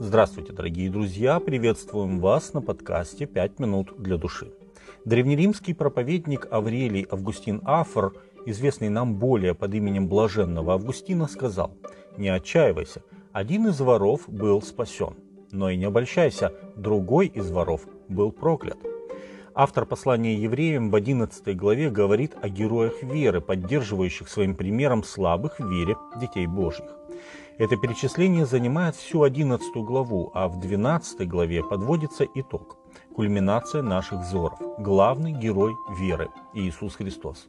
Здравствуйте, дорогие друзья! Приветствуем вас на подкасте «Пять минут для души». Древнеримский проповедник Аврелий Августин Афор, известный нам более под именем Блаженного Августина, сказал «Не отчаивайся, один из воров был спасен, но и не обольщайся, другой из воров был проклят». Автор послания евреям в 11 главе говорит о героях веры, поддерживающих своим примером слабых в вере детей Божьих. Это перечисление занимает всю 11 главу, а в 12 главе подводится итог, кульминация наших взоров, главный герой веры – Иисус Христос.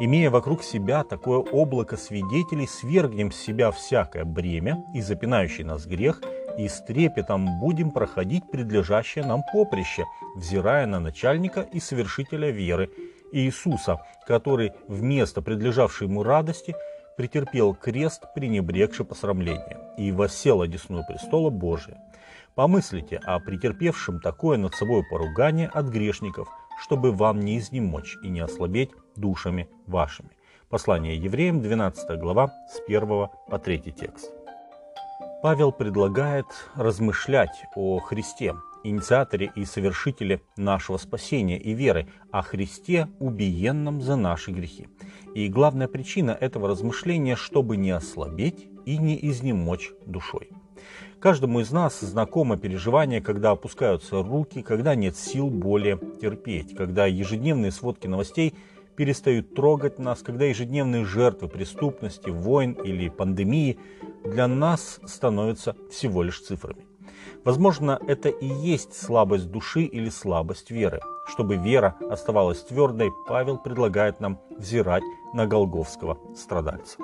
Имея вокруг себя такое облако свидетелей, свергнем с себя всякое бремя и запинающий нас грех – и с трепетом будем проходить предлежащее нам поприще, взирая на начальника и совершителя веры, Иисуса, который вместо предлежавшей ему радости претерпел крест, пренебрегший посрамление, и воссел одесную престола Божия. Помыслите о претерпевшем такое над собой поругание от грешников, чтобы вам не изнемочь и не ослабеть душами вашими. Послание евреям, 12 глава, с 1 по 3 текст. Павел предлагает размышлять о Христе, инициаторе и совершителе нашего спасения и веры, о Христе, убиенном за наши грехи. И главная причина этого размышления, чтобы не ослабеть и не изнемочь душой. Каждому из нас знакомо переживание, когда опускаются руки, когда нет сил более терпеть, когда ежедневные сводки новостей – перестают трогать нас, когда ежедневные жертвы преступности, войн или пандемии для нас становятся всего лишь цифрами. Возможно, это и есть слабость души или слабость веры. Чтобы вера оставалась твердой, Павел предлагает нам взирать на голговского страдальца.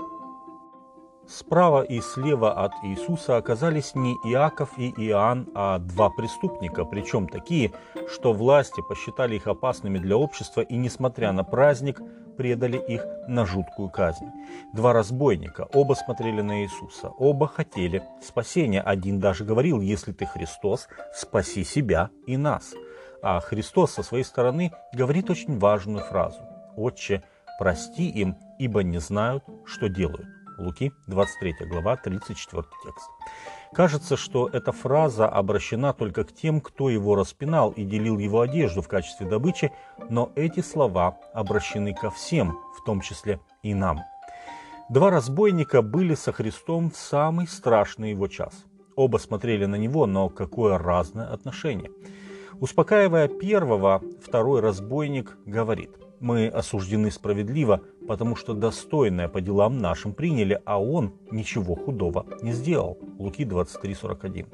Справа и слева от Иисуса оказались не Иаков и Иоанн, а два преступника, причем такие, что власти посчитали их опасными для общества и, несмотря на праздник, предали их на жуткую казнь. Два разбойника, оба смотрели на Иисуса, оба хотели спасения. Один даже говорил, если ты Христос, спаси себя и нас. А Христос со своей стороны говорит очень важную фразу. «Отче, прости им, ибо не знают, что делают». Луки, 23 глава, 34 текст. Кажется, что эта фраза обращена только к тем, кто его распинал и делил его одежду в качестве добычи, но эти слова обращены ко всем, в том числе и нам. Два разбойника были со Христом в самый страшный его час. Оба смотрели на него, но какое разное отношение. Успокаивая первого, второй разбойник говорит – мы осуждены справедливо, потому что достойное по делам нашим приняли, а он ничего худого не сделал. Луки 23:41.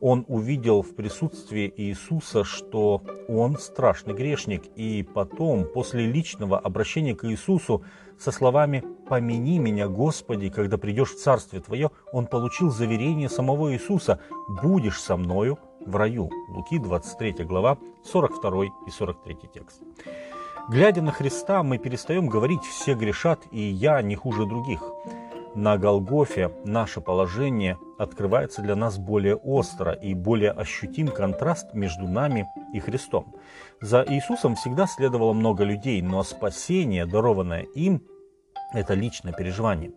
Он увидел в присутствии Иисуса, что он страшный грешник, и потом, после личного обращения к Иисусу со словами «Помяни меня, Господи, когда придешь в Царствие Твое», он получил заверение самого Иисуса «Будешь со мною в раю». Луки 23 глава, 42 и 43 текст. Глядя на Христа, мы перестаем говорить «все грешат, и я не хуже других». На Голгофе наше положение открывается для нас более остро и более ощутим контраст между нами и Христом. За Иисусом всегда следовало много людей, но спасение, дарованное им, это личное переживание.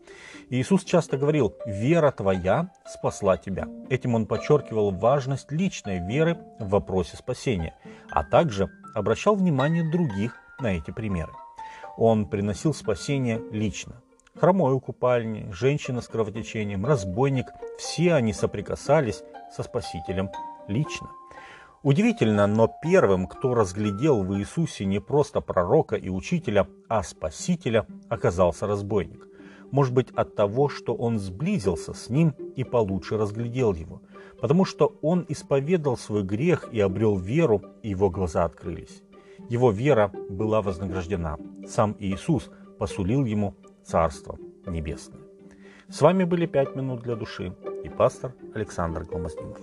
Иисус часто говорил «вера твоя спасла тебя». Этим он подчеркивал важность личной веры в вопросе спасения, а также обращал внимание других на эти примеры. Он приносил спасение лично. Хромой у купальни, женщина с кровотечением, разбойник – все они соприкасались со Спасителем лично. Удивительно, но первым, кто разглядел в Иисусе не просто пророка и учителя, а Спасителя, оказался разбойник. Может быть от того, что он сблизился с ним и получше разглядел его. Потому что он исповедал свой грех и обрел веру, и его глаза открылись. Его вера была вознаграждена. Сам Иисус посулил ему Царство Небесное. С вами были «Пять минут для души» и пастор Александр Гломоздинов.